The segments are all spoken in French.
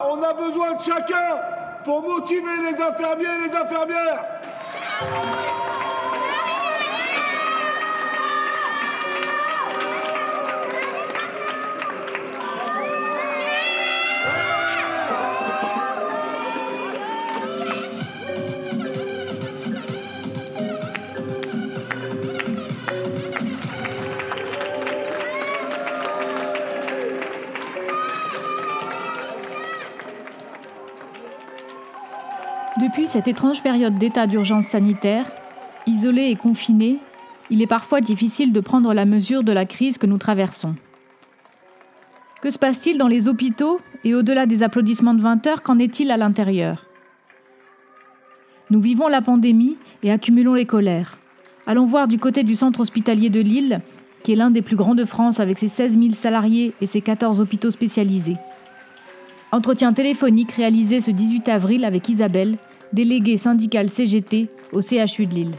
On a besoin de chacun pour motiver les infirmiers et les infirmières. Depuis cette étrange période d'état d'urgence sanitaire, isolé et confiné, il est parfois difficile de prendre la mesure de la crise que nous traversons. Que se passe-t-il dans les hôpitaux et au-delà des applaudissements de 20 heures, qu'en est-il à l'intérieur? Nous vivons la pandémie et accumulons les colères. Allons voir du côté du centre hospitalier de Lille, qui est l'un des plus grands de France avec ses 16 000 salariés et ses 14 hôpitaux spécialisés. Entretien téléphonique réalisé ce 18 avril avec Isabelle, déléguée syndicale CGT au CHU de Lille.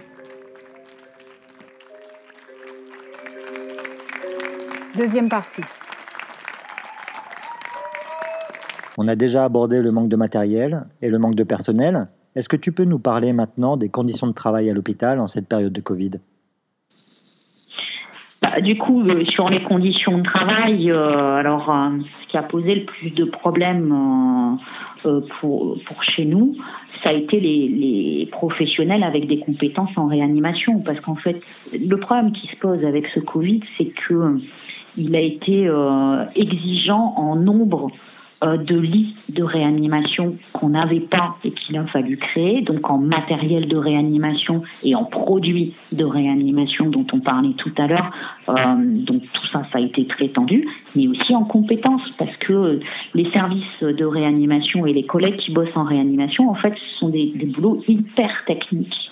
Deuxième partie. On a déjà abordé le manque de matériel et le manque de personnel. Est-ce que tu peux nous parler maintenant des conditions de travail à l'hôpital en cette période de Covid? Bah, du coup, euh, sur les conditions de travail, euh, alors euh, ce qui a posé le plus de problèmes pour, pour chez nous, ça a été les, les, professionnels avec des compétences en réanimation, parce qu'en fait, le problème qui se pose avec ce Covid, c'est que il a été exigeant en nombre euh, de lits de réanimation qu'on n'avait pas et qu'il a fallu créer, donc en matériel de réanimation et en produits de réanimation dont on parlait tout à l'heure. Euh, donc tout ça, ça a été très tendu, mais aussi en compétences, parce que les services de réanimation et les collègues qui bossent en réanimation, en fait, ce sont des, des boulots hyper techniques.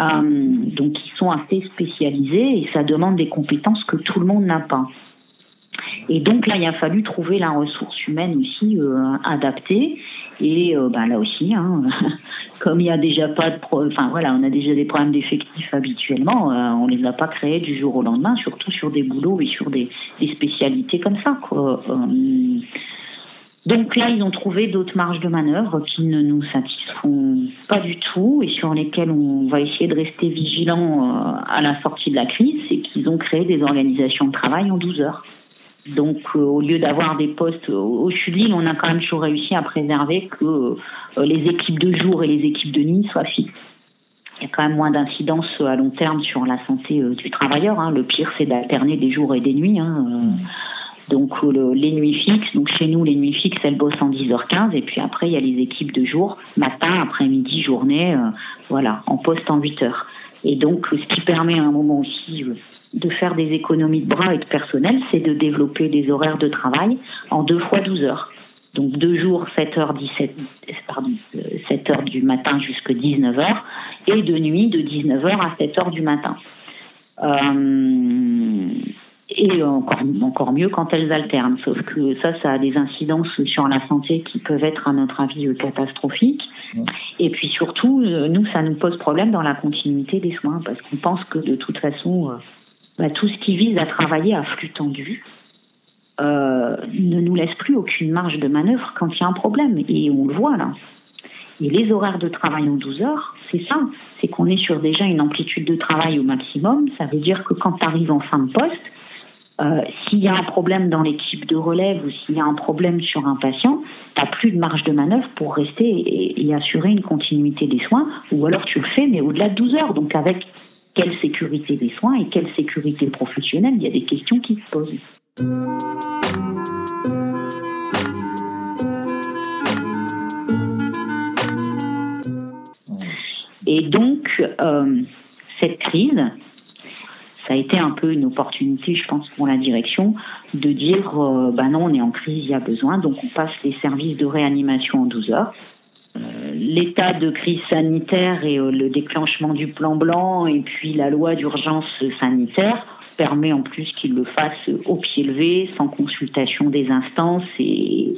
Euh, donc ils sont assez spécialisés et ça demande des compétences que tout le monde n'a pas. Et donc là, il a fallu trouver la ressource humaine aussi euh, adaptée. Et euh, bah, là aussi, hein, comme il y a déjà pas de, enfin voilà, on a déjà des problèmes d'effectifs habituellement, euh, on les a pas créés du jour au lendemain, surtout sur des boulots et sur des, spécialités comme ça. Quoi. donc là, ils ont trouvé d'autres marges de manœuvre qui ne nous satisfont pas du tout et sur lesquelles on va essayer de rester vigilant à la sortie de la crise, c'est qu'ils ont créé des organisations de travail en 12 heures. Donc, euh, au lieu d'avoir des postes au CHU on a quand même toujours réussi à préserver que euh, les équipes de jour et les équipes de nuit soient fixes. Il y a quand même moins d'incidence à long terme sur la santé euh, du travailleur. Hein. Le pire, c'est d'alterner des jours et des nuits. Hein. Donc, les nuits fixes. Donc, chez nous, les nuits fixes, elles bossent en 10h15. Et puis après, il y a les équipes de jour, matin, après-midi, journée, voilà, en poste en 8 heures. Et donc, ce qui permet à un moment aussi de faire des économies de bras et de personnel, c'est de développer des horaires de travail en deux fois 12 heures. Donc deux jours, 7h, 17, pardon, 7 heures du matin jusqu'à 19h et de nuit de 19h à 7h du matin. Euh, et encore, mieux quand elles alternent, sauf que ça, ça a des incidences sur la santé qui peuvent être, à notre avis, catastrophiques. Et puis surtout, euh, nous, ça nous pose problème dans la continuité des soins, parce qu'on pense que de toute façon, euh, bah, tout ce qui vise à travailler à flux tendu euh, ne nous laisse plus aucune marge de manœuvre quand il y a un problème. Et on le voit là. Et les horaires de travail en 12 heures, c'est ça. C'est qu'on est sur déjà une amplitude de travail au maximum. Ça veut dire que quand tu arrives en fin de poste, euh, s'il y a un problème dans l'équipe de relève ou s'il y a un problème sur un patient, tu n'as plus de marge de manœuvre pour rester et, et, assurer une continuité des soins, ou alors tu le fais, mais au-delà de 12 heures, donc avec quelle sécurité des soins et quelle sécurité professionnelle Il y a des questions qui se posent. Et donc, euh, cette crise, ça a été un peu une opportunité, je pense, pour la direction de dire, bah non, on est en crise, il y a besoin, donc on passe les services de réanimation en 12 heures l'état de crise sanitaire et euh, le déclenchement du plan blanc et puis la loi d'urgence sanitaire permet en plus qu'il le fasse au pied levé, sans consultation des instances et,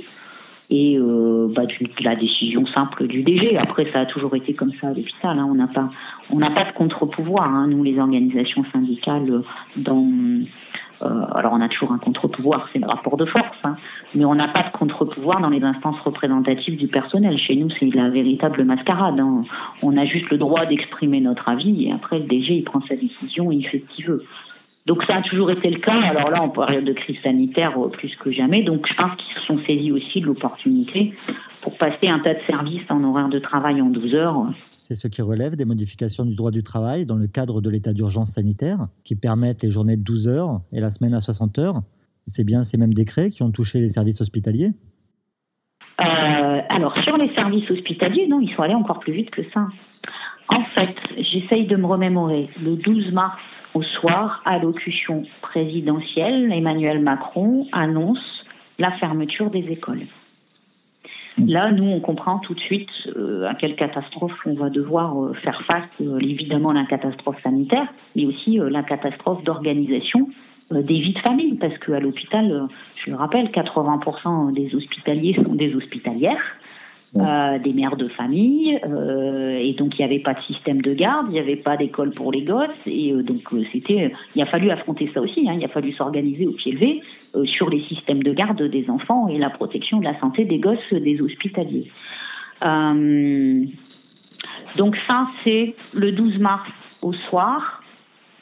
et euh, bah, la décision simple du DG. Après, ça a toujours été comme ça à l'hôpital. Hein. On n'a pas, on n'a pas de contre-pouvoir, hein, nous les organisations syndicales, dans alors on a toujours un contre-pouvoir, c'est le rapport de force, hein, mais on n'a pas de contre-pouvoir dans les instances représentatives du personnel. Chez nous, c'est la véritable mascarade. Hein. On a juste le droit d'exprimer notre avis et après le DG il prend sa décision et il fait ce qu'il veut. Donc ça a toujours été le cas. Alors là, en période de crise sanitaire, euh, plus que jamais. Donc je pense qu'ils se sont saisis aussi de l'opportunité pour passer un tas de services en horaire de travail en 12 heures. C'est ce qui relève des modifications du droit du travail dans le cadre de l'état d'urgence sanitaire, qui permettent les journées de 12 heures et la semaine à 60 heures. C'est bien ces mêmes décrets qui ont touché les services hospitaliers? Euh, Alors sur les services hospitaliers, non, ils sont allés encore plus vite que ça. En fait, j'essaye de me remémorer. Le 12 mars au soir, allocution présidentielle, Emmanuel Macron annonce la fermeture des écoles. Là, nous, on comprend tout de suite euh, à quelle catastrophe on va devoir euh, faire face. Euh, évidemment, la catastrophe sanitaire, mais aussi la catastrophe d'organisation des vies de famille, parce qu'à l'hôpital, je le rappelle, 80% des hospitaliers sont des hospitalières. Euh, des mères de famille, euh, et donc il n'y avait pas de système de garde, il n'y avait pas d'école pour les gosses, et euh, donc c'était, il a fallu affronter ça aussi, hein, il a fallu s'organiser au pied levé sur les systèmes de garde des enfants et la protection de la santé des gosses des hospitaliers. donc ça c'est le 12 mars au soir.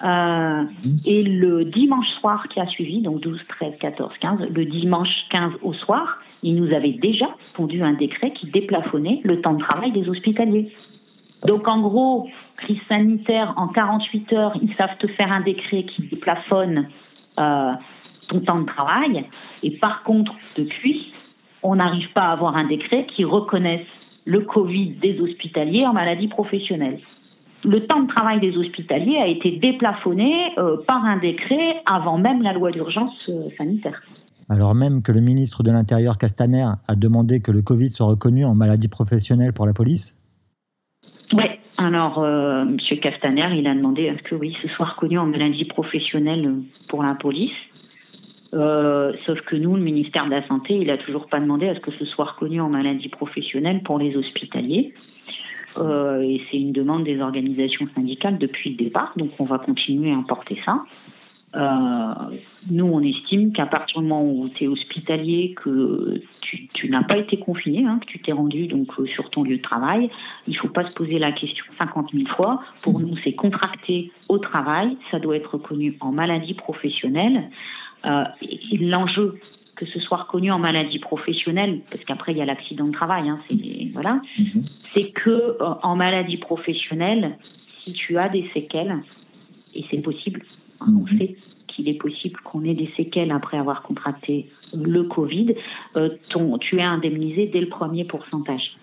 et le dimanche soir qui a suivi, donc 12, 13, 14, 15, le dimanche 15 au soir, il nous avait déjà pondu un décret qui déplafonnait le temps de travail des hospitaliers. Donc en gros, crise sanitaire, en 48 heures, ils savent te faire un décret qui déplafonne euh, ton temps de travail. Et par contre, depuis, on n'arrive pas à avoir un décret qui reconnaisse le Covid des hospitaliers en maladie professionnelle. Le temps de travail des hospitaliers a été déplafonné euh, par un décret avant même la loi d'urgence euh, sanitaire alors même que le ministre de l'Intérieur Castaner a demandé que le Covid soit reconnu en maladie professionnelle pour la police? Oui, alors euh, M. Castaner, il a demandé à ce que oui, ce soit reconnu en maladie professionnelle pour la police. Euh, sauf que nous, le ministère de la Santé, il n'a toujours pas demandé à ce que ce soit reconnu en maladie professionnelle pour les hospitaliers. Euh, et c'est une demande des organisations syndicales depuis le départ, donc on va continuer à porter ça. Euh, nous, on estime qu'à partir du moment où tu es hospitalier, que tu, n'as pas été confiné, hein, que tu t'es rendu donc euh, sur ton lieu de travail, il ne faut pas se poser la question 50 000 fois. Pour nous, c'est contracté au travail, ça doit être reconnu en maladie professionnelle. Euh, L'enjeu, que ce soit reconnu en maladie professionnelle, parce qu'après il y a l'accident de travail, hein, c'est voilà, mhm. c'est que en maladie professionnelle, si tu as des séquelles, et c'est possible, on mhm. sait qu'il est possible qu'on ait des séquelles après avoir contracté le Covid. Euh, tu es indemnisé dès le premier pourcentage.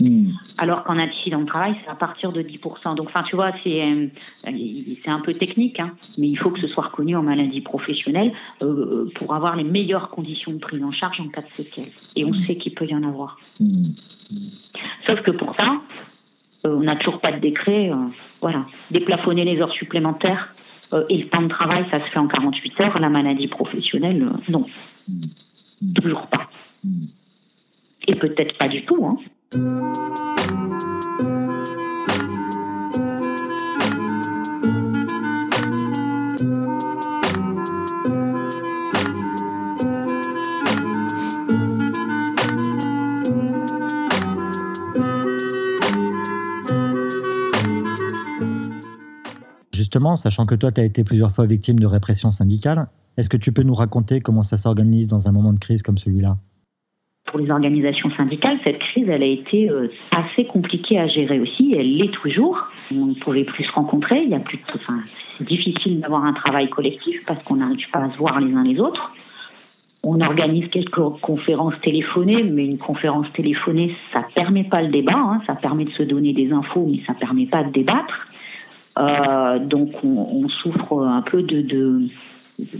Mhm. Alors qu'en accident de travail, c'est à partir de 10%. Donc, enfin, tu vois, c'est euh, c'est un peu technique, hein, mais il faut que ce soit reconnu en maladie professionnelle euh, pour avoir les meilleures conditions de prise en charge en cas de séquelles. Et on mhm. sait qu'il peut y en avoir. Sauf que pour ça, on n'a toujours pas de décret. voilà, déplafonner les heures supplémentaires et le temps de travail, ça se fait en 48 heures. La maladie professionnelle, euh, non. Toujours pas. Et peut-être pas du tout. Hein. Sachant que toi, tu as été plusieurs fois victime de répression syndicale, est-ce que tu peux nous raconter comment ça s'organise dans un moment de crise comme celui-là? Pour les organisations syndicales, cette crise, elle a été euh, assez compliquée à gérer aussi. Elle l'est toujours. On ne pouvait plus se rencontrer. Il y a plus, enfin, c'est difficile d'avoir un travail collectif parce qu'on n'arrive pas à se voir les uns les autres. On organise quelques conférences téléphonées, mais une conférence téléphonée, ça permet pas le débat. Hein. Ça permet de se donner des infos, mais ça permet pas de débattre. Euh, donc on, souffre un peu de, de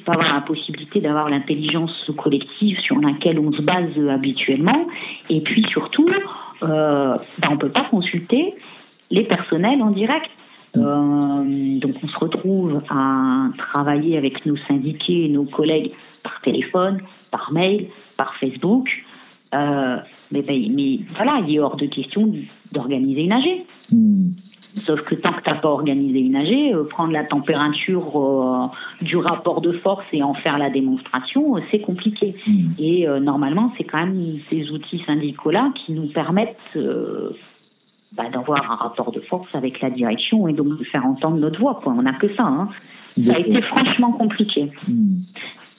pas avoir la possibilité d'avoir l'intelligence collective sur laquelle on se base habituellement. Et puis surtout, euh, ben on ne peut pas consulter les personnels en direct. Euh, donc on se retrouve à travailler avec nos syndiqués et nos collègues par téléphone, par mail, par Facebook. mais, ben, mais voilà, il est hors de question d'organiser une AG. Hmm. Sauf que tant que tu n'as pas organisé une AG, euh, prendre la température euh, du rapport de force et en faire la démonstration, euh, c'est compliqué. Hmm. Et normalement, c'est quand même ces outils syndicaux-là qui nous permettent bah, d'avoir un rapport de force avec la direction et donc de faire entendre notre voix. Quoi. On n'a que ça. Hein. Ça a été franchement compliqué. Hmm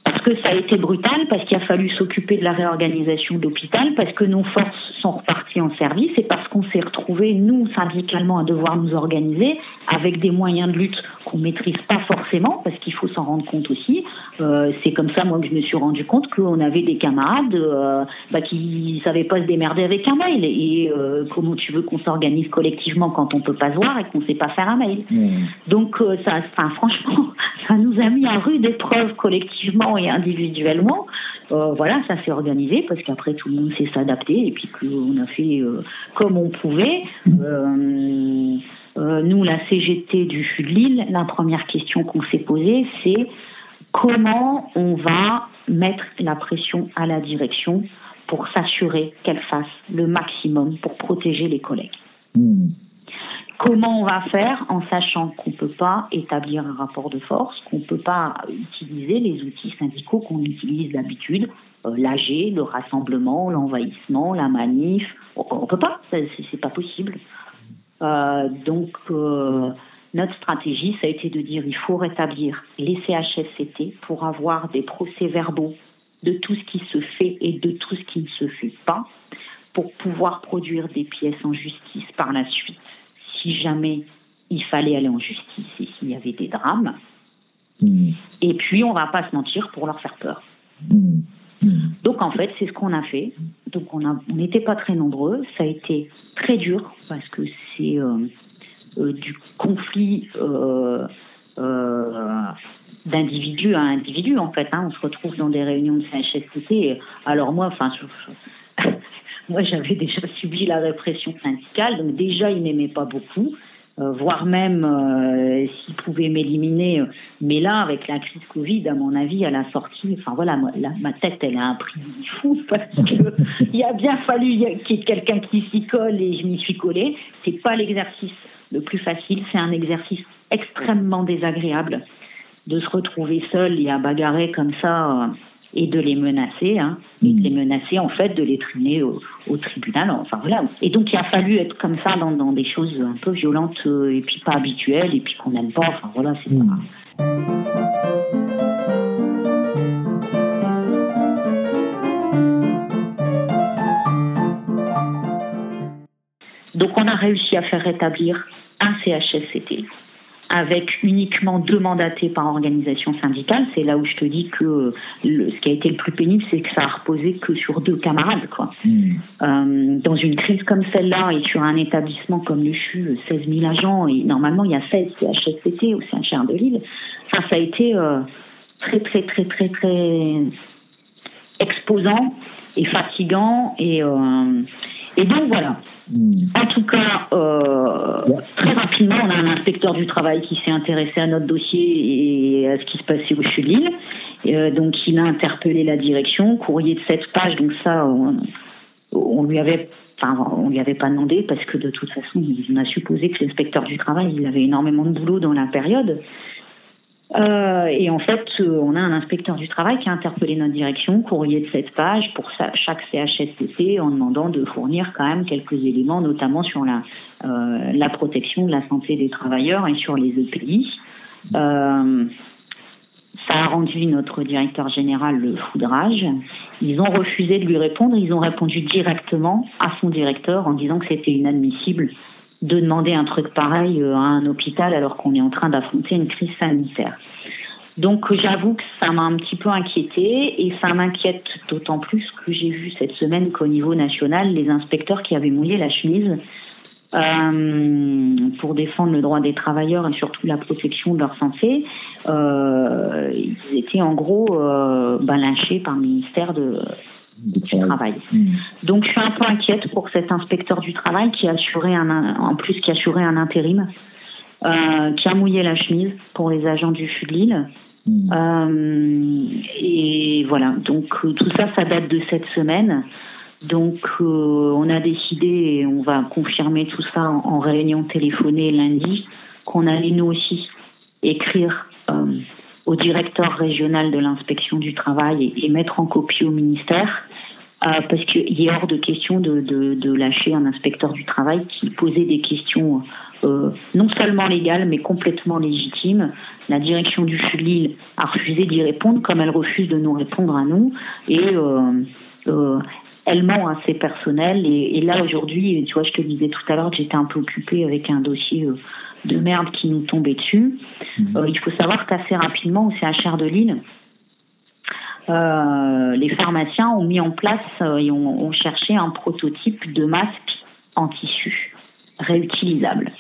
parce que ça a été brutal, parce qu'il a fallu s'occuper de la réorganisation d'hôpital, parce que nos forces sont reparties en service et parce qu'on s'est retrouvés, nous, syndicalement, à devoir nous organiser avec des moyens de lutte qu'on maîtrise pas forcément, parce qu'il faut s'en rendre compte aussi. Euh, c'est comme ça, moi, que je me suis rendu compte qu'on avait des camarades euh, bah, qui savaient pas se démerder avec un mail. Et euh, comment tu veux qu'on s'organise collectivement quand on peut pas se voir et qu'on sait pas faire un mail? Mmh. Donc, ça, franchement, ça nous a mis à rude épreuve collectivement et individuellement. Voilà, ça s'est organisé parce qu'après tout le monde s'est s'adapter et puis qu'on a fait comme on pouvait. Euh, nous, la CGT du Sud de Lille, la première question qu'on s'est posée, c'est comment on va mettre la pression à la direction pour s'assurer qu'elle fasse le maximum pour protéger les collègues. Hmm. Comment on va faire en sachant qu'on ne peut pas établir un rapport de force, qu'on ne peut pas utiliser les outils syndicaux qu'on utilise d'habitude, euh, l'AG, le rassemblement, l'envahissement, la manif. On ne peut pas, c'est pas possible. Euh, donc, euh, notre stratégie, ça a été de dire il faut rétablir les CHSCT pour avoir des procès-verbaux de tout ce qui se fait et de tout ce qui ne se fait pas, pour pouvoir produire des pièces en justice par la suite, si jamais il fallait aller en justice et s'il y avait des drames. Mmh. Et puis, on va pas se mentir pour leur faire peur. Mmh. Donc en fait, c'est ce qu'on a fait. Donc on n'était pas très nombreux. Ça a été très dur parce que c'est euh, euh, du conflit euh, d'individu à individu en fait. Hein. On se retrouve dans des réunions de CHSCT. Alors moi, enfin, moi j'avais déjà subi la répression syndicale, donc déjà ils m'aimaient pas beaucoup. Euh, voire même euh, s'ils pouvaient m'éliminer. Mais là, avec la crise Covid, à mon avis, à la sortie, enfin voilà, ma tête, elle a un prix fou parce qu'il a bien fallu qu'il y ait quelqu'un qui s'y colle et je m'y suis collée. C'est pas l'exercice le plus facile, c'est un exercice extrêmement désagréable de se retrouver seul et à bagarrer comme ça. Euh, et de les menacer, hein, et de les menacer en fait de les traîner au, tribunal. Enfin voilà. Et donc il a fallu être comme ça dans, dans des choses un peu violentes euh, et puis pas habituelles et puis qu'on n'aime pas. Enfin voilà, c'est pas. Donc on a réussi à faire rétablir un CHSCT avec uniquement deux mandatés par organisation syndicale. C'est là où je te dis que ce qui a été le plus pénible, c'est que ça a reposé que sur deux camarades. Quoi. Hmm. Euh, dans une crise comme celle-là et sur un établissement comme le CHU, 16 000 agents, et normalement il y a 16 CHSCT au Saint-Cher de Lille, ça, ça a été euh, très, très, très, très, très exposant et fatigant. Et, euh, et donc voilà. En tout cas, euh, très rapidement, on a un inspecteur du travail qui s'est intéressé à notre dossier et à ce qui se passait au CHU de Lille. Euh, donc, il a interpellé la direction, courrier de 7 pages. Donc ça, on, lui avait, enfin, on lui avait pas demandé parce que de toute façon, on a supposé que l'inspecteur du travail, il avait énormément de boulot dans la période. Euh, et en fait, euh, on a un inspecteur du travail qui a interpellé notre direction, courrier de 7 pages pour chaque CHSCT en demandant de fournir quand même quelques éléments, notamment sur la, euh, la protection de la santé des travailleurs et sur les EPI. Euh, ça a rendu notre directeur général le foudrage. Ils ont refusé de lui répondre. Ils ont répondu directement à son directeur en disant que c'était inadmissible de demander un truc pareil euh, à un hôpital alors qu'on est en train d'affronter une crise sanitaire. Donc j'avoue que ça m'a un petit peu inquiété et ça m'inquiète d'autant plus que j'ai vu cette semaine qu'au niveau national, les inspecteurs qui avaient mouillé la chemise euh, pour défendre le droit des travailleurs et surtout la protection de leur santé, euh, ils étaient en gros euh, par le ministère de, du travail. Hmm. Donc je suis un peu inquiète pour cet inspecteur du travail qui a assuré un, en plus qui a assuré un intérim, euh, qui a mouillé la chemise pour les agents du Sud Lille. Hmm. Euh, et voilà, donc tout ça, ça date de cette semaine. Donc, on a décidé, et on va confirmer tout ça en, réunion téléphonée lundi, qu'on allait nous aussi écrire au directeur régional de l'inspection du travail et, mettre en copie au ministère. parce qu'il est hors de question de, de, lâcher un inspecteur du travail qui posait des questions euh, non seulement légale, mais complètement légitime. La direction du Lille a refusé d'y répondre, comme elle refuse de nous répondre à nous. Et euh, euh, elle ment à ses personnels. Et, là, aujourd'hui, tu vois, je te disais tout à l'heure que j'étais un peu occupée avec un dossier de merde qui nous tombait dessus. Mhm. il faut savoir qu'assez rapidement, au CHR de Lille, les pharmaciens ont mis en place et ont cherché un prototype de masque en tissu réutilisable.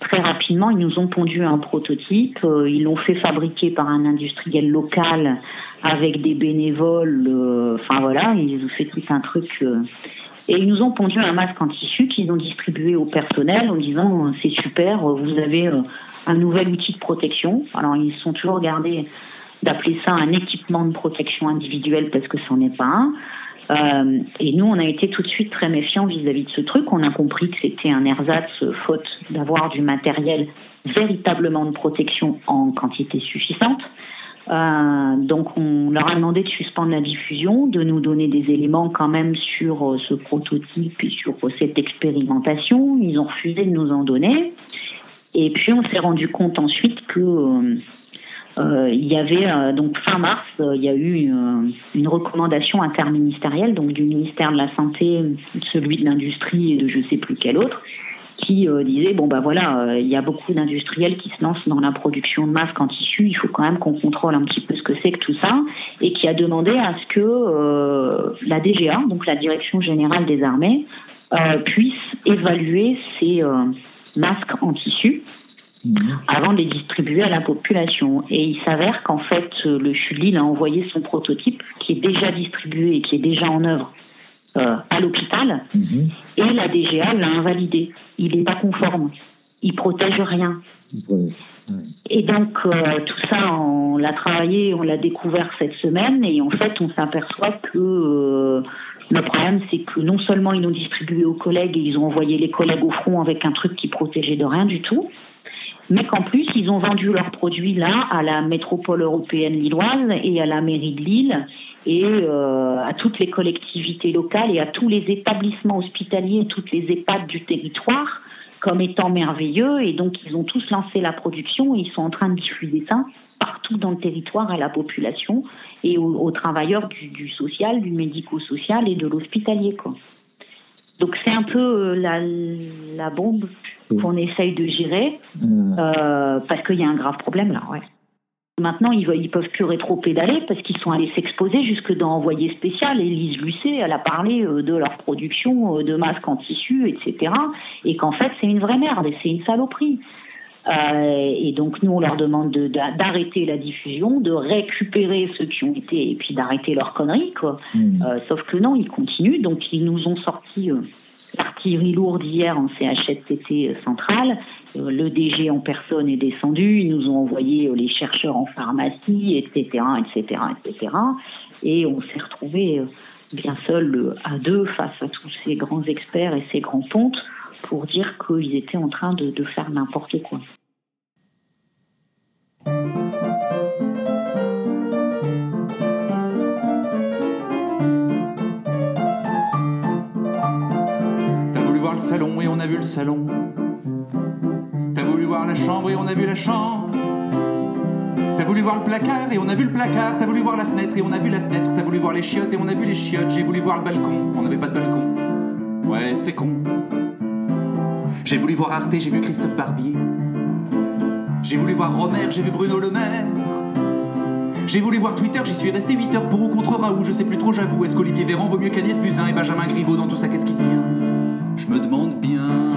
Très rapidement, ils nous ont pondu un prototype. Euh, ils l'ont fait fabriquer par un industriel local avec des bénévoles. Euh, enfin voilà, ils ont fait tout un truc. Euh, et ils nous ont pondu un masque en tissu qu'ils ont distribué au personnel en disant c'est super, vous avez un nouvel outil de protection. Alors ils sont toujours gardés d'appeler ça un équipement de protection individuelle parce que ce n'en est pas un. Euh, et nous, on a été tout de suite très méfiants vis-à-vis de ce truc. On a compris que c'était un ersatz faute d'avoir du matériel véritablement de protection en quantité suffisante. Euh, donc on leur a demandé de suspendre la diffusion, de nous donner des éléments quand même sur euh, ce prototype et sur cette expérimentation. Ils ont refusé de nous en donner. Et puis on s'est rendu compte ensuite que euh, il y avait euh, donc fin mars, euh, il y a eu une recommandation interministérielle donc du ministère de la santé, celui de l'industrie et de je sais plus quel autre, qui disait bon bah voilà, il y a beaucoup d'industriels qui se lancent dans la production de masques en tissu, il faut quand même qu'on contrôle un petit peu ce que c'est que tout ça, et qui a demandé à ce que la DGA, donc la Direction générale des armées, puisse évaluer ces masques en tissu Mhm. avant de les distribuer à la population. Et il s'avère qu'en fait, le CHULIL a envoyé son prototype qui est déjà distribué et qui est déjà en œuvre euh, à l'hôpital mhm. et la DGA l'a invalidé. Il n'est pas conforme. Il protège rien. Et donc euh, tout ça, on l'a travaillé, on l'a découvert cette semaine et en fait on s'aperçoit que euh, le problème c'est que non seulement ils l'ont distribué aux collègues et ils ont envoyé les collègues au front avec un truc qui protégeait de rien du tout, mais qu'en plus, ils ont vendu leurs produits là à la métropole européenne lilloise et à la mairie de Lille et euh, à toutes les collectivités locales et à tous les établissements hospitaliers et toutes les EHPAD du territoire comme étant merveilleux. Et donc, ils ont tous lancé la production et ils sont en train de diffuser ça partout dans le territoire à la population et aux, travailleurs du, du social, du médico-social et de l'hospitalier. Quoi. Donc c'est un peu euh, la, la bombe qu'on essaye de gérer euh, parce qu'il y a un grave problème là. Ouais. Maintenant, ils ne peuvent plus rétro-pédaler parce qu'ils sont allés s'exposer jusque dans Envoyé spécial. Lise Lucet, elle a parlé euh, de leur production de masques en tissu, etc. Et qu'en fait, c'est une vraie merde et c'est une saloperie. Euh, et donc nous, on leur demande d'arrêter la diffusion, de récupérer ceux qui ont été, et puis d'arrêter leurs conneries, quoi. Euh, sauf que non, ils continuent. Donc ils nous ont sorti euh, l'artillerie lourde hier en CHSCT central. Le DG en personne est descendu. Ils nous ont envoyé les chercheurs en pharmacie, etc., etc., etc. Et on s'est retrouvés bien seuls à deux face à tous ces grands experts et ces grands pontes pour dire qu'ils étaient en train de, faire n'importe quoi. T'as voulu voir le salon et on a vu le salon. Voulu voir la chambre et on a vu la chambre. T'as voulu voir le placard et on a vu le placard. T'as voulu voir la fenêtre et on a vu la fenêtre. T'as voulu voir les chiottes et on a vu les chiottes. J'ai voulu voir le balcon, on n'avait pas de balcon. Ouais, c'est con. J'ai voulu voir Arte, j'ai vu Christophe Barbier. J'ai voulu voir Romer, j'ai vu Bruno Le Maire. J'ai voulu voir Twitter, j'y suis resté 8 heures pour ou contre Raoult, je sais plus trop, j'avoue. Est-ce qu'Olivier Véran vaut mieux qu'Agnès Buzyn et Benjamin Griveaux dans tout ça, qu'est-ce qu'il tient Je me demande bien.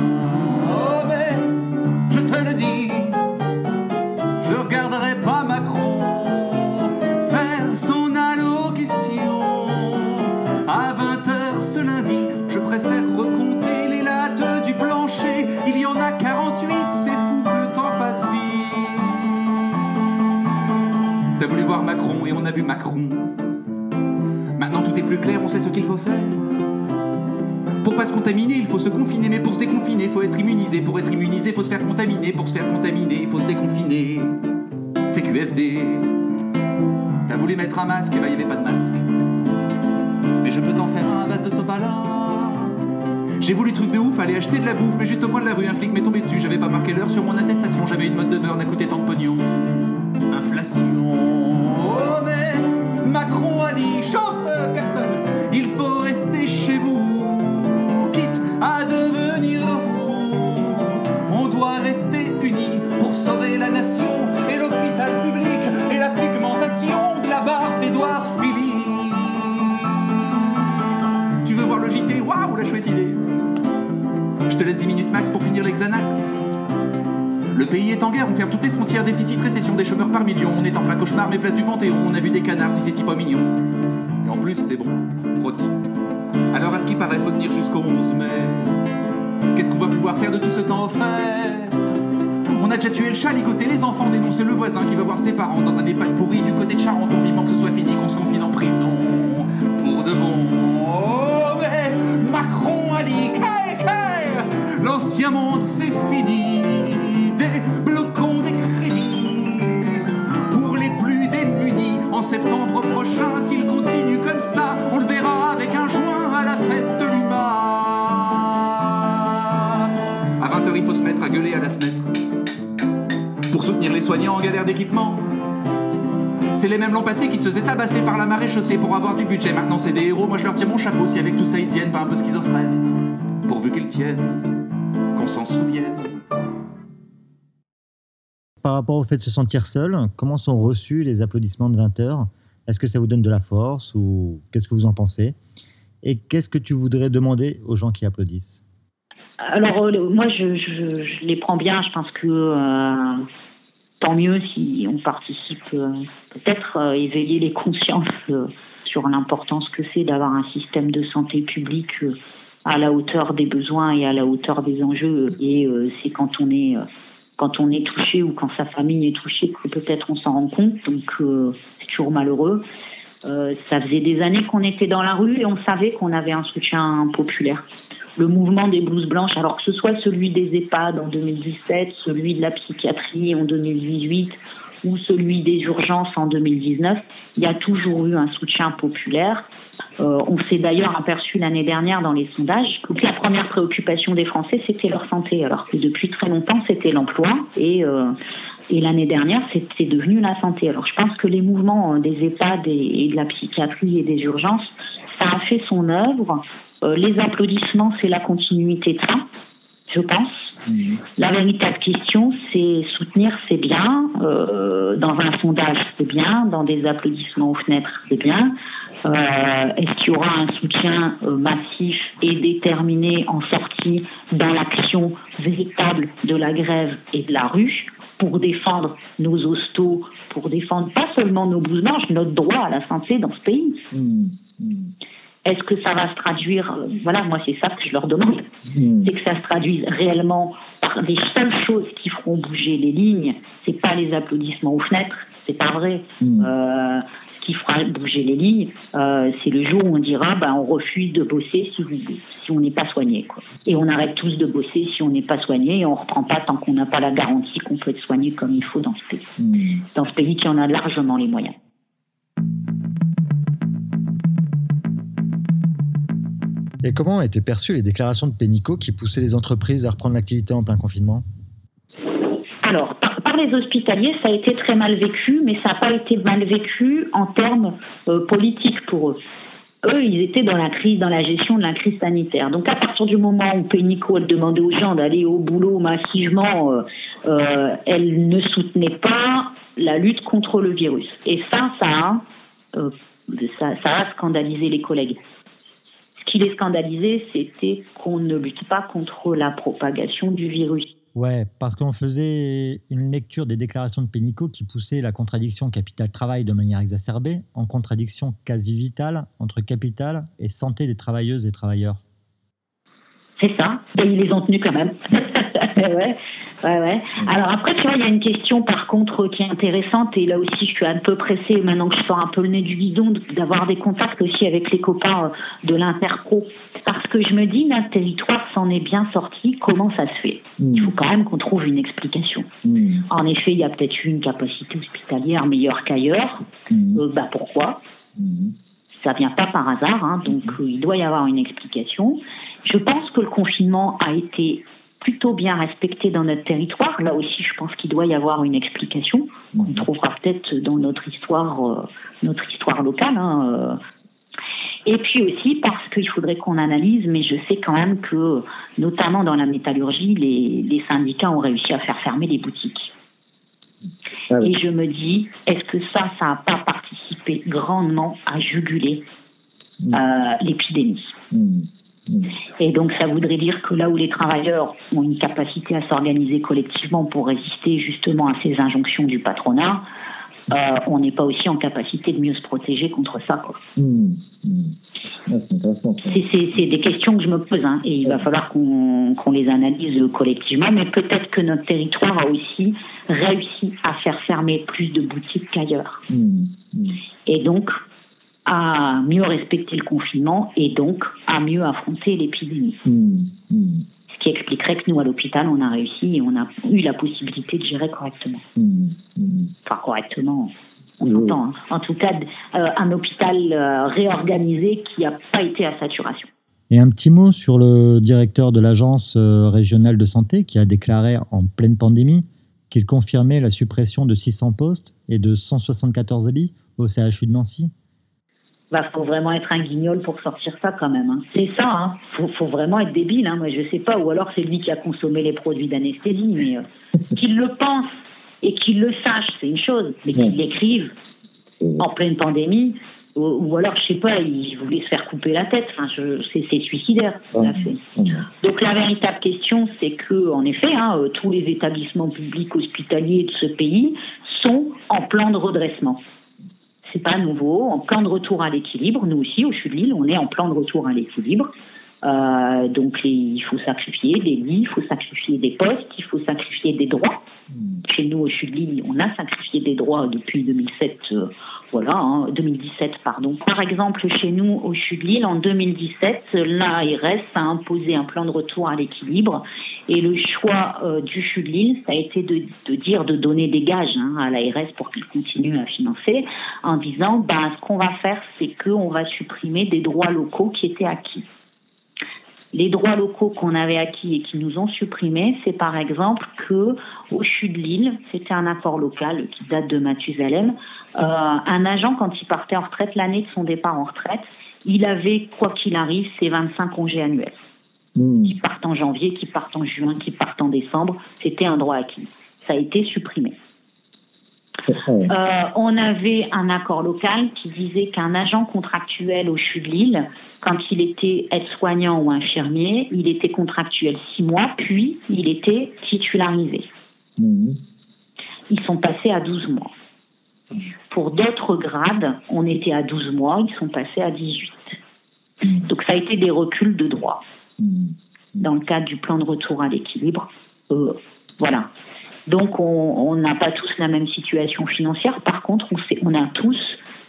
Macron et on a vu Macron. Maintenant tout est plus clair, on sait ce qu'il faut faire. pas se contaminer, il faut se confiner, mais pour se déconfiner, faut être immunisé. Pour être immunisé, faut se faire contaminer. Pour se faire contaminer, il faut se déconfiner. C'est QFD. T'as voulu mettre un masque, et bah avait pas de masque. Mais je peux t'en faire un à base de sopalin. J'ai voulu truc de ouf, aller acheter de la bouffe, mais juste au coin de la rue, un flic m'est tombé dessus. J'avais pas marqué l'heure sur mon attestation, j'avais une mode de beurre, n'a coûté tant de pognon. Inflation. Sauver la nation et l'hôpital public et la pigmentation de la barbe d'Edouard Philippe. Tu veux voir le JT Waouh, la chouette idée! Je te laisse 10 minutes max pour finir l'exanax. Le pays est en guerre, on ferme toutes les frontières, déficit, récession, des chômeurs par millions. On est en plein cauchemar, mais place du Panthéon, on a vu des canards, si c'est pas mignon. Et en plus, c'est bon, rôti. Alors à ce qui paraît, faut tenir jusqu'au 11 mai. Qu'est-ce qu'on va pouvoir faire de tout ce temps offert? On a déjà tué le chat, ligoté les enfants, dénoncé le voisin qui va voir ses parents dans un EHPAD pourri du côté de Charente. On vivement que ce soit fini, qu'on se confine en prison. Pour de bon. Oh, Macron a dit, hey, l'ancien monde c'est fini. Débloquons des crédits pour les plus démunis. En septembre prochain, s'il continue comme ça, on le verra avec un joint à la fête de l'humain. À 20h, il faut se mettre à gueuler à la fenêtre pour soutenir les soignants en galère d'équipement. C'est les mêmes l'an passé qui se faisaient tabasser par la marée chaussée pour avoir du budget. Maintenant, c'est des héros. Moi, je leur tire mon chapeau si avec tout ça ils tiennent pas un peu schizophrènes. Pourvu qu'ils tiennent, qu'on s'en souvienne. Par rapport au fait de se sentir seul, comment sont reçus les applaudissements de 20 heures? Est-ce que ça vous donne de la force ou qu'est-ce que vous en pensez? Et qu'est-ce que tu voudrais demander aux gens qui applaudissent? Alors, euh, moi, je, je- je les prends bien. Je pense que euh, tant mieux si on participe, euh, peut-être euh, éveiller les consciences euh, sur l'importance que c'est d'avoir un système de santé publique à la hauteur des besoins et à la hauteur des enjeux. Et c'est quand on est quand on est touché ou quand sa famille est touchée que peut-être on s'en rend compte. Donc c'est toujours malheureux. Ça faisait des années qu'on était dans la rue et on savait qu'on avait un soutien populaire. Le mouvement des blouses blanches, alors que ce soit celui des EHPAD en 2017, celui de la psychiatrie en 2018 ou celui des urgences en 2019, il y a toujours eu un soutien populaire. Euh, on s'est d'ailleurs aperçu l'année dernière dans les sondages que la première préoccupation des Français, c'était leur santé, alors que depuis très longtemps, c'était l'emploi. Et, euh, et l'année dernière, c'était devenu la santé. Alors je pense que les mouvements euh, des EHPAD et, et de la psychiatrie et des urgences, ça a fait son œuvre. Euh, les applaudissements, c'est la continuité de ça, je pense. La véritable question, c'est soutenir, c'est bien. Euh, dans un sondage, c'est bien. Dans des applaudissements aux fenêtres, c'est bien. Euh, Est-ce qu'il y aura un soutien massif et déterminé en sortie dans l'action véritable de la grève et de la rue pour défendre nos hostos, pour défendre pas seulement nos blouses blanches, notre droit à la santé dans ce pays? Est-ce que ça va se traduire euh, Voilà, moi c'est ça que je leur demande c'est que ça se traduise réellement par des seules choses qui feront bouger les lignes. C'est pas les applaudissements aux fenêtres, c'est pas vrai. Euh, ce qui fera bouger les lignes, euh, c'est le jour où on dira, bah, on refuse de bosser si, on n'est pas soigné, quoi. Et on arrête tous de bosser si on n'est pas soigné et on reprend pas tant qu'on n'a pas la garantie qu'on peut être soigné comme il faut dans ce pays. Dans ce pays qui en a largement les moyens. Et comment ont été perçues les déclarations de Pénicaud qui poussaient les entreprises à reprendre l'activité en plein confinement? Alors, par, les hospitaliers, ça a été très mal vécu, mais ça n'a pas été mal vécu en termes euh, politiques pour eux. Eux, ils étaient dans la crise, dans la gestion de la crise sanitaire. Donc, à partir du moment où Pénicaud a demandé aux gens d'aller au boulot massivement, euh, euh, elle ne soutenait pas la lutte contre le virus. Et ça, ça a, ça, ça a scandalisé les collègues. Ce qui les scandalisait, c'était qu'on ne lutte pas contre la propagation du virus. Ouais, parce qu'on faisait une lecture des déclarations de Pénicaud qui poussait la contradiction capital-travail de manière exacerbée en contradiction quasi vitale entre capital et santé des travailleuses et travailleurs. C'est ça. Et ils les ont tenus quand même. ouais. Ouais, ouais. Alors après, tu vois, il y a une question par contre qui est intéressante et là aussi je suis un peu pressée maintenant que je sors un peu le nez du guidon d'avoir des contacts aussi avec les copains euh, de l'interpro parce que je me dis, notre territoire s'en est bien sorti, comment ça se fait? Mm. Il faut quand même qu'on trouve une explication. Mm. En effet, il y a peut-être eu une capacité hospitalière meilleure qu'ailleurs. Mm. Euh, bah pourquoi? Mm. Ça vient pas par hasard, hein, donc euh, il doit y avoir une explication. Je pense que le confinement a été plutôt bien respecté dans notre territoire. Là aussi, je pense qu'il doit y avoir une explication. On trouvera peut-être dans notre histoire, euh, notre histoire locale. hein, euh. Et puis aussi parce qu'il faudrait qu'on analyse, mais je sais quand même que, notamment dans la métallurgie, les, les syndicats ont réussi à faire fermer les boutiques. Ah oui. Et je me dis, est-ce que ça, ça n'a pas participé grandement à juguler Mm. euh, l'épidémie? Mm. Et donc, ça voudrait dire que là où les travailleurs ont une capacité à s'organiser collectivement pour résister justement à ces injonctions du patronat, euh, on n'est pas aussi en capacité de mieux se protéger contre ça. quoi. Mm. Mm. Ah, c'est des questions que je me pose hein, et il va falloir qu'on les analyse collectivement, mais peut-être que notre territoire a aussi réussi à faire fermer plus de boutiques qu'ailleurs. Mm. Mm. et donc à mieux respecter le confinement et donc à mieux affronter l'épidémie. Mm. Mm. Ce qui expliquerait que nous, à l'hôpital, on a réussi et on a eu la possibilité de gérer correctement. Mm. Mm. Enfin, correctement, on Oui. s'entend. hein. En tout cas, euh, un hôpital euh, réorganisé qui n'a pas été à saturation. Et un petit mot sur le directeur de l'agence euh, régionale de santé qui a déclaré en pleine pandémie qu'il confirmait la suppression de 600 postes et de 174 lits au CHU de Nancy. Bah, faut vraiment être un guignol pour sortir ça quand même. hein. C'est ça, hein. Faut, faut vraiment être débile. Hein. Moi, je sais pas. Ou alors c'est lui qui a consommé les produits d'anesthésie, mais euh, qu'il le pense et qu'il le sache, c'est une chose. Mais qu'il l'écrive en pleine pandémie, ou, ou alors je sais pas, il voulait se faire couper la tête. Enfin, c'est, suicidaire. fait. Donc la véritable question, c'est que, en effet, hein, euh, tous les établissements publics hospitaliers de ce pays sont en plan de redressement. C'est pas nouveau, en plan de retour à l'équilibre. Nous aussi, au CHU de Lille, on est en plan de retour à l'équilibre. Euh, donc il faut sacrifier des lits, il faut sacrifier des postes, il faut sacrifier des droits. Mm. Chez nous, au CHU de Lille, on a sacrifié des droits depuis 2007, euh, voilà, hein, 2017, pardon. Par exemple, chez nous, au CHU de Lille, en 2017, l'ARS a imposé un plan de retour à l'équilibre et le choix euh, du CHU de Lille, ça a été de, dire de donner des gages hein, à l'ARS pour qu'il continue à financer, en disant, ben, ce qu'on va faire, c'est qu'on va supprimer des droits locaux qui étaient acquis. Les droits locaux qu'on avait acquis et qui nous ont supprimés, c'est par exemple que au de Lille, c'était un accord local qui date de Mathusalem, euh, un agent quand il partait en retraite l'année de son départ en retraite, il avait quoi qu'il arrive ses 25 congés annuels Mm. qui partent en janvier, qui partent en juin, qui partent en décembre, c'était un droit acquis. Ça a été supprimé. Euh, on avait un accord local qui disait qu'un agent contractuel au CHU de Lille, quand il était aide-soignant ou infirmier, il était contractuel six mois, puis il était titularisé. Mm. Ils sont passés à 12 mois. Pour d'autres grades, on était à 12 mois, ils sont passés à 18. Donc ça a été des reculs de droit Mm. dans le cadre du plan de retour à l'équilibre. Euh, voilà. Donc on n'a pas tous la même situation financière. Par contre, on, sait- on a tous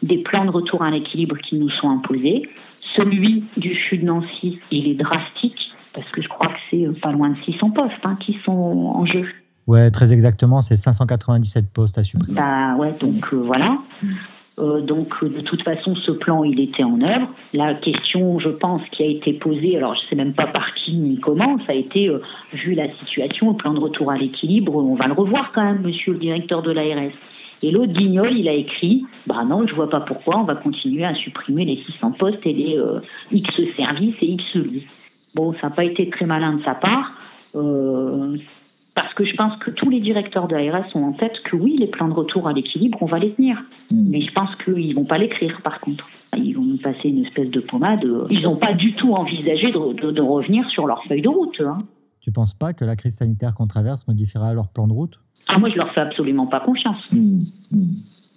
des plans de retour à l'équilibre qui nous sont imposés. Celui du CHU de Nancy, il est drastique parce que je crois que c'est euh, pas loin de 600 postes hein, qui sont en jeu. Ouais, très exactement, c'est 597 postes à supprimer. Bah ouais, donc euh, voilà. Euh, donc euh, de toute façon, ce plan, il était en œuvre. La question, je pense, qui a été posée, alors je sais même pas par qui ni comment, ça a été, vu la situation, le plan de retour à l'équilibre, on va le revoir quand même, monsieur le directeur de l'ARS. Et l'autre guignol, il a écrit, bah non, je vois pas pourquoi, on va continuer à supprimer les 600 postes et les X services et X lits. Bon, ça n'a pas été très malin de sa part. Parce que je pense que tous les directeurs de l'ARS ont en tête que oui, les plans de retour à l'équilibre, on va les tenir. Mm. Mais je pense qu'ils vont pas l'écrire par contre. Ils vont nous passer une espèce de pommade. Ils n'ont pas du tout envisagé de, de- de revenir sur leur feuille de route. hein. Tu penses pas que la crise sanitaire qu'on traverse modifiera leur plan de route? Ah, moi, je leur fais absolument pas confiance. Mm. Mm.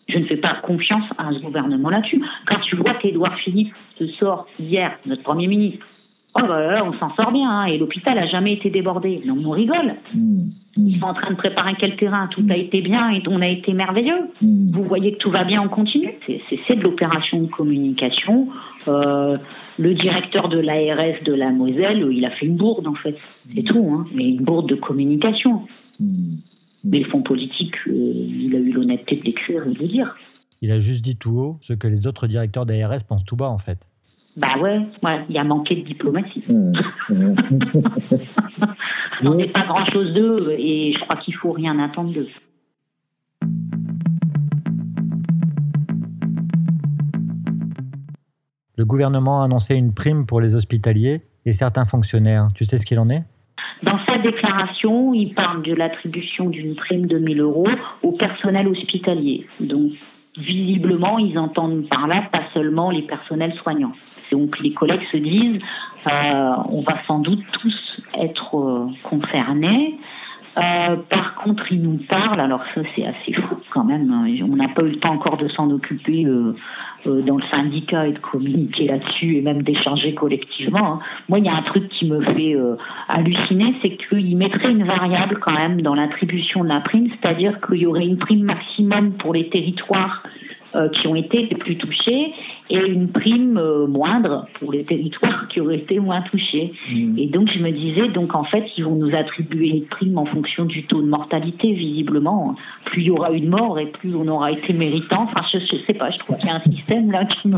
Je ne fais pas confiance à ce gouvernement là-dessus. Quand tu vois qu'Édouard Philippe se sort hier, notre Premier ministre, oh là, on s'en sort bien, hein, et l'hôpital a jamais été débordé. Non, on rigole. Mm. Ils sont en train de préparer quel terrain, tout a été bien et on a été merveilleux. Vous voyez que tout va bien en continu. C'est- de l'opération de communication. Euh, Le directeur de l'ARS de la Moselle, il a fait une bourde en fait, c'est tout, hein, mais une bourde de communication. Mais le fonds politique, euh, il a eu l'honnêteté de l'écrire et de le dire. Il a juste dit tout haut ce que les autres directeurs d'ARS pensent tout bas, en fait. Bah ouais, ouais, il a manqué de diplomatie. Ouais. On n'est pas grand-chose d'eux et je crois qu'il faut rien attendre d'eux. Le gouvernement a annoncé une prime pour les hospitaliers et certains fonctionnaires. Tu sais ce qu'il en est? Dans sa déclaration, il parle de l'attribution d'une prime de 1000 euros au personnel hospitalier. Donc, visiblement, ils entendent par là pas seulement les personnels soignants. Donc, les collègues se disent, euh, on va sans doute tous être euh, concernés. Euh, par contre, ils nous parlent, alors ça c'est assez fou quand même, hein. on n'a pas eu le temps encore de s'en occuper dans le syndicat et de communiquer là-dessus et même d'échanger collectivement. hein. Moi, il y a un truc qui me fait halluciner, c'est qu'ils mettraient une variable quand même dans l'attribution de la prime, c'est-à-dire qu'il y aurait une prime maximum pour les territoires qui ont été les plus touchés et une prime euh, moindre pour les territoires qui auraient été moins touchés. Hmm. Et donc je me disais, donc en fait, ils vont nous attribuer une prime en fonction du taux de mortalité, visiblement. Plus il y aura eu de morts et plus on aura été méritant. Enfin, je, je sais pas, je trouve qu'il y a un système là qui me,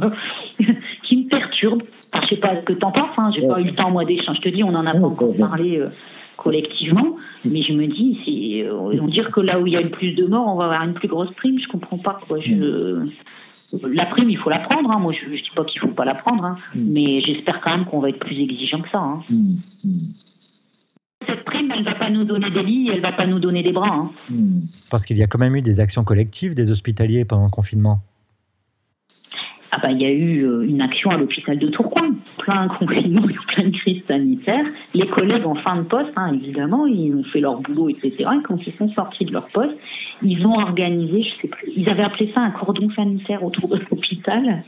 qui me perturbe. Enfin, je sais pas ce que t'en penses, hein. j'ai pas eu le temps moi d'échanger. Je te dis, on en a pas Ouais, encore ouais. parlé euh, collectivement, mais je me dis, c'est, euh, ils vont dire que là où il y a le plus de morts, on va avoir une plus grosse prime. Je comprends pas quoi. Je, la prime, il faut la prendre. Hein. Moi, je, je dis pas qu'il faut pas la prendre, hein. Mm. mais j'espère quand même qu'on va être plus exigeant que ça. Hein. Hmm. Cette prime, elle va pas nous donner des lits, elle va pas nous donner des bras. Parce qu'il y a quand même eu des actions collectives des hospitaliers pendant le confinement. Ah bah, il y a eu euh, une action à l'hôpital de Tourcoing, plein confinement, plein de crise sanitaire. Les collègues en fin de poste, hein, évidemment, ils ont fait leur boulot, etc. Et quand ils sont sortis de leur poste, ils ont organisé, je sais plus, ils avaient appelé ça un cordon sanitaire autour de l'hôpital.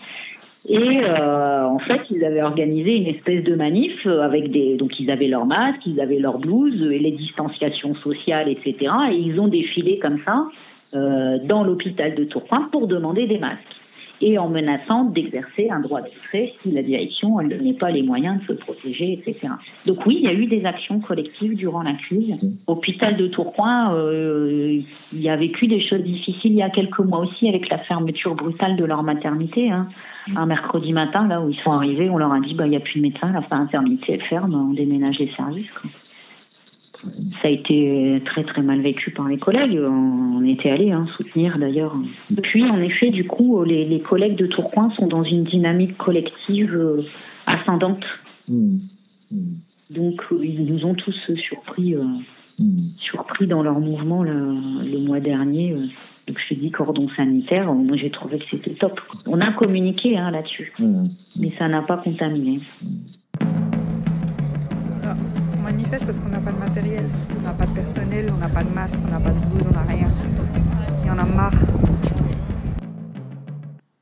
Et euh, en fait, ils avaient organisé une espèce de manif euh, avec des. Donc, ils avaient leurs masques, ils avaient leurs blouses et les distanciations sociales, etc. Et ils ont défilé comme ça euh, dans l'hôpital de Tourcoing pour demander des masques et en menaçant d'exercer un droit d'entrée si la direction ne donnait pas les moyens de se protéger, etc. Donc oui, il y a eu des actions collectives durant la. Hôpital de Tourcoing, euh, il a vécu des choses difficiles il y a quelques mois aussi avec la fermeture brutale de leur maternité. Hein. Un mercredi matin, là où ils sont arrivés, on leur a dit bah il n'y a plus de médecin, la maternité ferme, on déménage les services. Ça a été très très mal vécu par les collègues. On était allés hein, soutenir d'ailleurs. Puis en effet, du coup, les, les collègues de Tourcoing sont dans une dynamique collective euh, ascendante. Hmm. Hmm. Donc euh, ils nous ont tous euh, surpris, euh, Hmm. surpris dans leur mouvement le, le mois dernier. euh. Donc je te dis cordon sanitaire. Moi j'ai trouvé que c'était top. On a communiqué hein, là-dessus, mais ça n'a pas contaminé. On manifeste parce qu'on n'a pas de matériel, on n'a pas de personnel, on n'a pas de masque, on n'a pas de blouse, on n'a rien. Et on a marre.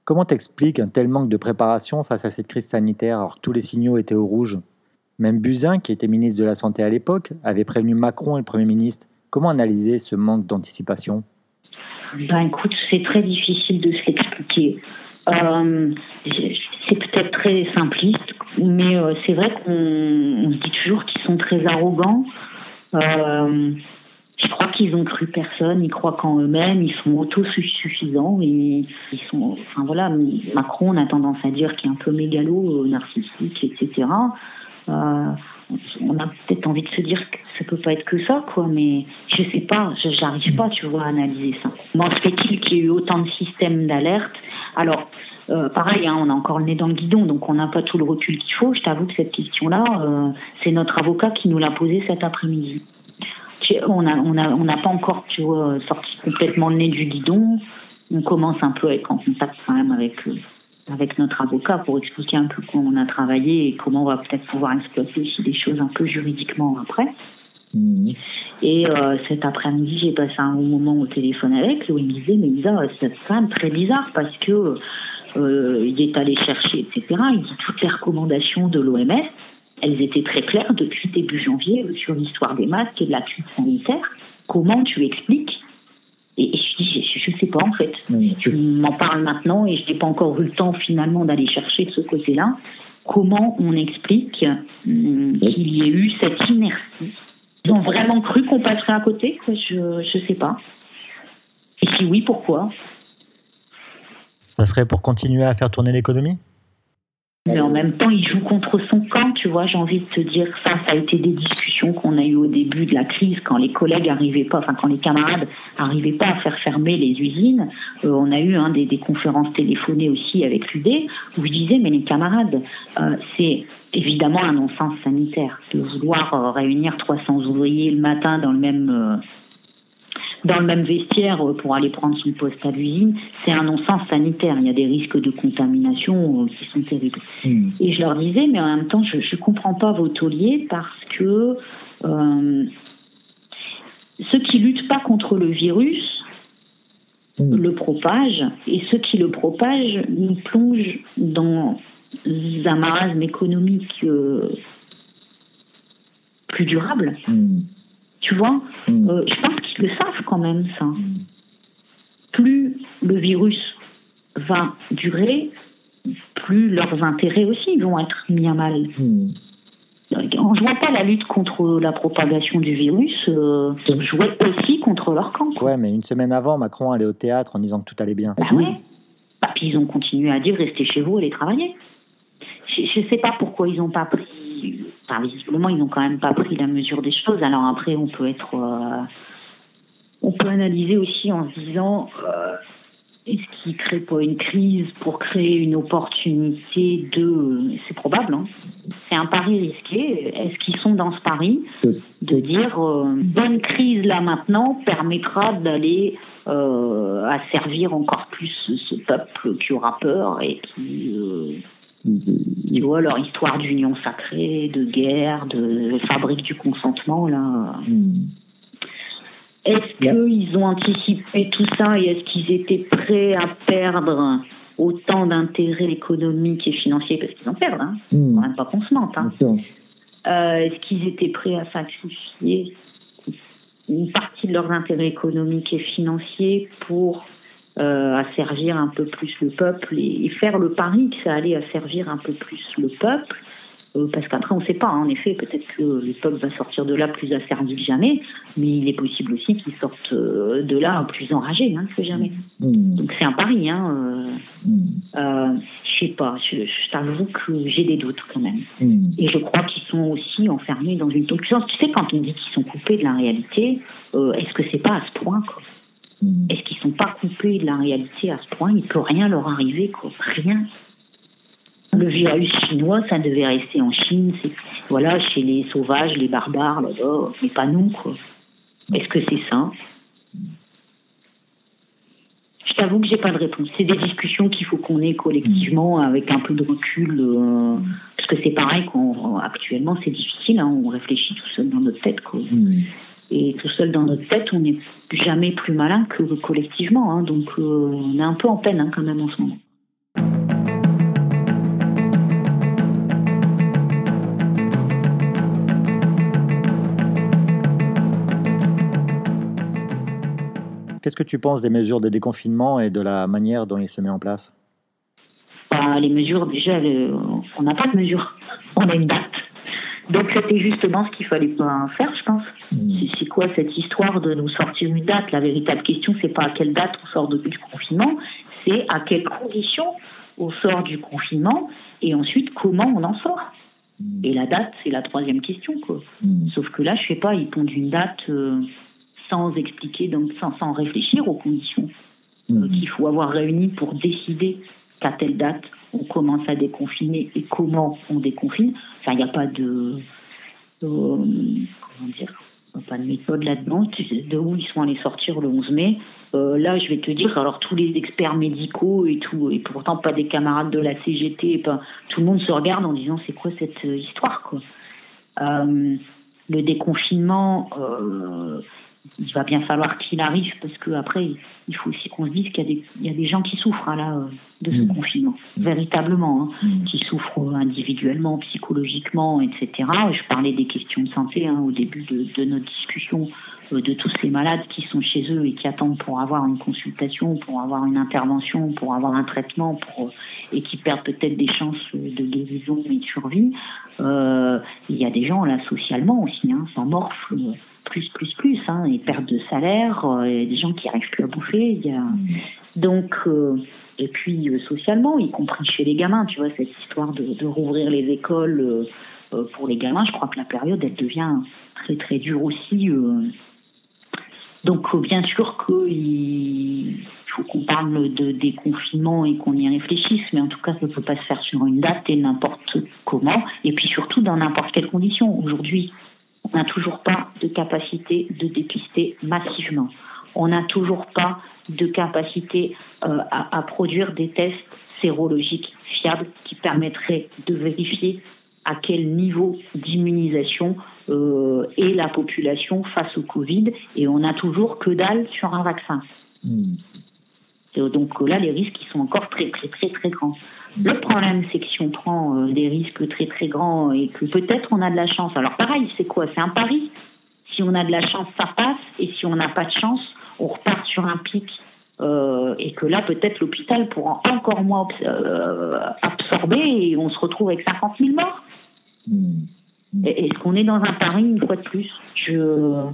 Comment t'expliques un tel manque de préparation face à cette crise sanitaire alors que tous les signaux étaient au rouge? Même Buzyn, qui était ministre de la Santé à l'époque, avait prévenu Macron et le Premier ministre. Comment analyser ce manque d'anticipation? Ben écoute, c'est très difficile de se l'expliquer. Euh, c'est peut-être très simpliste, mais euh, c'est vrai qu'on on se dit toujours qu'ils sont très arrogants. Euh, je crois qu'ils ont cru personne, ils croient qu'en eux-mêmes, ils sont autosuffisants. Et ils sont, enfin voilà, Macron, on a tendance à dire qu'il est un peu mégalo, euh, narcissique, etc. Euh, on a peut-être envie de se dire que ça peut pas être que ça, quoi, mais je sais pas, je j'arrive pas, tu vois, à analyser ça. Comment se fait-il qu'il y ait eu autant de systèmes d'alerte Alors, euh, pareil, hein, on a encore le nez dans le guidon, donc on n'a pas tout le recul qu'il faut. Je t'avoue que cette question-là, euh, c'est notre avocat qui nous l'a posée cet après-midi. On n'a on a, on pas encore, tu vois, sorti complètement le nez du guidon. On commence un peu à être en contact quand même avec euh, avec notre avocat pour expliquer un peu comment on a travaillé et comment on va peut-être pouvoir exploiter aussi des choses un peu juridiquement après. Hmm. Et euh, cet après-midi, j'ai passé un bon moment au téléphone avec lui. Il me disait, mais Lisa, c'est quand même très bizarre parce que euh, il est allé chercher, etc. Il dit toutes les recommandations de l'OMS, elles étaient très claires depuis début janvier euh, sur l'histoire des masques et de la crise sanitaire. Comment tu expliques Et et je dis, je, je sais pas en fait. Tu m'en parles maintenant et je n'ai pas encore eu le temps finalement d'aller chercher de ce côté-là. comment on explique hum, qu'il y ait eu cette inertie? Ils ont vraiment cru qu'on passerait à côté? Je ne sais pas. Et si oui, pourquoi? Ça serait pour continuer à faire tourner l'économie? Mais en même temps, il joue contre son camp, tu vois. J'ai envie de te dire ça. Ça a été des discussions qu'on a eues au début de la crise, quand les collègues arrivaient pas, enfin quand les camarades arrivaient pas à faire fermer les usines. Euh, on a eu hein, des, conférences téléphonées aussi avec l'UD où je disais mais les camarades, euh, c'est évidemment un non-sens sanitaire de vouloir euh, réunir 300 ouvriers le matin dans le même dans le même vestiaire euh, pour aller prendre son poste à l'usine, c'est un non-sens sanitaire. Il y a des risques de contamination euh, qui sont terribles. Hmm. Et je leur disais, mais en même temps, je ne comprends pas vos tauliers parce que euh, ceux qui luttent pas contre le virus hmm. le propagent et ceux qui le propagent nous plongent dans un marasme économique plus durable. Hmm. Tu vois mm. euh, Je pense qu'ils le savent quand même, ça. Plus le virus va durer, plus leurs intérêts aussi vont être mis à mal. Mm. On ne voit pas la lutte contre la propagation du virus euh, jouer aussi contre leur camp. Ouais, mais une semaine avant, Macron allait au théâtre en disant que tout allait bien. Bah ouais. Bah, puis ils ont continué à dire restez chez vous, allez travailler. Je ne sais pas pourquoi ils n'ont pas pris enfin, visiblement, ils n'ont quand même pas pris la mesure des choses. Alors après, on peut être, euh, on peut analyser aussi en se disant, euh, est-ce qu'ils créent pas une crise pour créer une opportunité de, c'est probable, hein. c'est un pari risqué. Est-ce qu'ils sont dans ce pari de dire, euh, bonne crise là maintenant permettra d'aller euh, à servir encore plus ce peuple qui aura peur et qui tu vois, leur histoire d'union sacrée, de guerre, de fabrique du consentement, là. Hmm. Est-ce qu'ils ont anticipé tout ça et est-ce qu'ils étaient prêts à perdre autant d'intérêts économiques et financiers? Parce qu'ils en perdent, hein mmh. même pas qu'on se mente. Hein. Euh, est-ce qu'ils étaient prêts à sacrifier une partie de leurs intérêts économiques et financiers pour euh, à servir un peu plus le peuple et, faire le pari que ça allait à servir un peu plus le peuple. Euh, parce qu'après, on ne sait pas, hein. en effet, peut-être que le peuple va sortir de là plus asservi que jamais, mais il est possible aussi qu'il sorte euh, de là plus enragé hein, que jamais. Mmh. Donc c'est un pari. Hein, mmh. je sais pas, je, t'avoue que j'ai des doutes quand même. Mmh. Et je crois qu'ils sont aussi enfermés dans une... Tu sais, quand on dit qu'ils sont coupés de la réalité, est-ce que c'est pas à ce point quoi? Est-ce qu'ils ne sont pas coupés de la réalité à ce point? Il ne peut rien leur arriver, quoi. Rien. Le virus chinois, ça devait rester en Chine, c'est voilà, chez les sauvages, les barbares, là-bas, mais pas nous, quoi. Est-ce que c'est ça? Je t'avoue que j'ai pas de réponse. C'est des discussions qu'il faut qu'on ait collectivement avec un peu de recul, euh, parce que c'est pareil qu'actuellement c'est difficile, hein, on réfléchit tout seul dans notre tête, quoi. Mm. Et tout seul dans notre tête, on n'est jamais plus malin que collectivement. Hein. donc euh, on est un peu en peine hein, quand même en ce moment. Qu'est-ce que tu penses des mesures de déconfinement et de la manière dont il se met en place? Bah, Les mesures, déjà, on n'a pas de mesures. On a une date. Donc c'était justement ce qu'il fallait pas faire, je pense. Mm. C'est quoi cette histoire de nous sortir une date? La véritable question, c'est pas à quelle date on sort du confinement, c'est à quelles conditions on sort du confinement et ensuite comment on en sort. Mm. Et la date, c'est la troisième question, quoi. Mm. Sauf que là, je sais pas, ils pondent une date euh, sans expliquer, donc sans, sans réfléchir aux conditions euh, qu'il faut avoir réunies pour décider qu'à telle date on commence à déconfiner et comment on déconfine. Enfin, il n'y a pas de, comment dire, pas de méthode là-dedans, de où ils sont allés sortir le 11 mai. Euh, là, je vais te dire, alors tous les experts médicaux et tout, et pourtant pas des camarades de la CGT, pas, tout le monde se regarde en disant c'est quoi cette euh, histoire quoi. Euh, le déconfinement, il va bien falloir qu'il arrive parce qu'après, il faut aussi qu'on se dise qu'il y, a des gens qui souffrent hein, là, de ce mm. confinement, véritablement, hein, mm. qui souffrent individuellement, psychologiquement, etc. Je parlais des questions de santé hein, au début de, notre discussion, euh, de tous ces malades qui sont chez eux et qui attendent pour avoir une consultation, pour avoir une intervention, pour avoir un traitement, pour, et qui perdent peut-être des chances de guérison, etc. les gens là socialement aussi, hein, ça morfle plus, plus, plus, hein, et perte de salaire, euh, et des gens qui n'arrivent plus à bouffer. Il y a... Donc, euh, et puis euh, socialement, y compris chez les gamins, tu vois, cette histoire de, rouvrir les écoles euh, euh, pour les gamins, je crois que la période, elle devient très, très dure aussi. Donc, bien sûr qu'il faut qu'on parle de déconfinement et qu'on y réfléchisse, mais en tout cas, ça ne peut pas se faire sur une date et n'importe comment, et puis surtout dans n'importe quelle condition. Aujourd'hui, on n'a toujours pas de capacité de dépister massivement. On n'a toujours pas de capacité euh, à, à produire des tests sérologiques fiables qui permettraient de vérifier à quel niveau d'immunisation euh, est la population face au Covid et on n'a toujours que dalle sur un vaccin. Mm. Et donc là, les risques ils sont encore très très très très grands. Le problème, c'est que si on prend euh, des risques très très grands et que peut-être on a de la chance, alors pareil, c'est quoi? C'est un pari. Si on a de la chance, ça passe, et si on n'a pas de chance, on repart sur un pic. Euh, et que là, peut-être l'hôpital pourra encore moins euh, absorber et on se retrouve avec 50 000 morts. Mm. Est-ce qu'on est dans un pari une fois de plus? Je...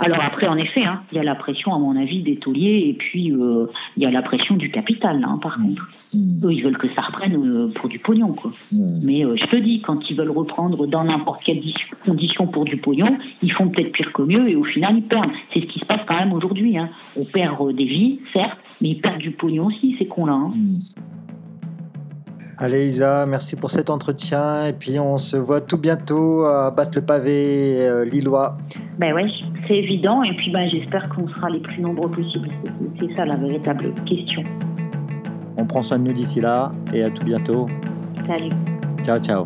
Alors après, en effet, hein, il y a la pression, à mon avis, des tauliers et puis euh, il y a la pression du capital, hein, par contre. Eux, ils veulent que ça reprenne euh, pour du pognon, quoi. Ouais. Mais euh, je te dis, quand ils veulent reprendre dans n'importe quelle condition pour du pognon, ils font peut-être pire que mieux et au final, ils perdent. C'est ce qui se passe quand même aujourd'hui. Hein. On perd euh, des vies, certes, mais ils perdent du pognon aussi, ces cons-là. Hein. Mm. Allez Isa, merci pour cet entretien et puis on se voit tout bientôt à battre le pavé euh, lillois. Ben ouais, c'est évident. Et puis ben, j'espère qu'on sera les plus nombreux possibles. C'est ça la véritable question. On prend soin de nous d'ici là et à tout bientôt. Salut. Ciao ciao.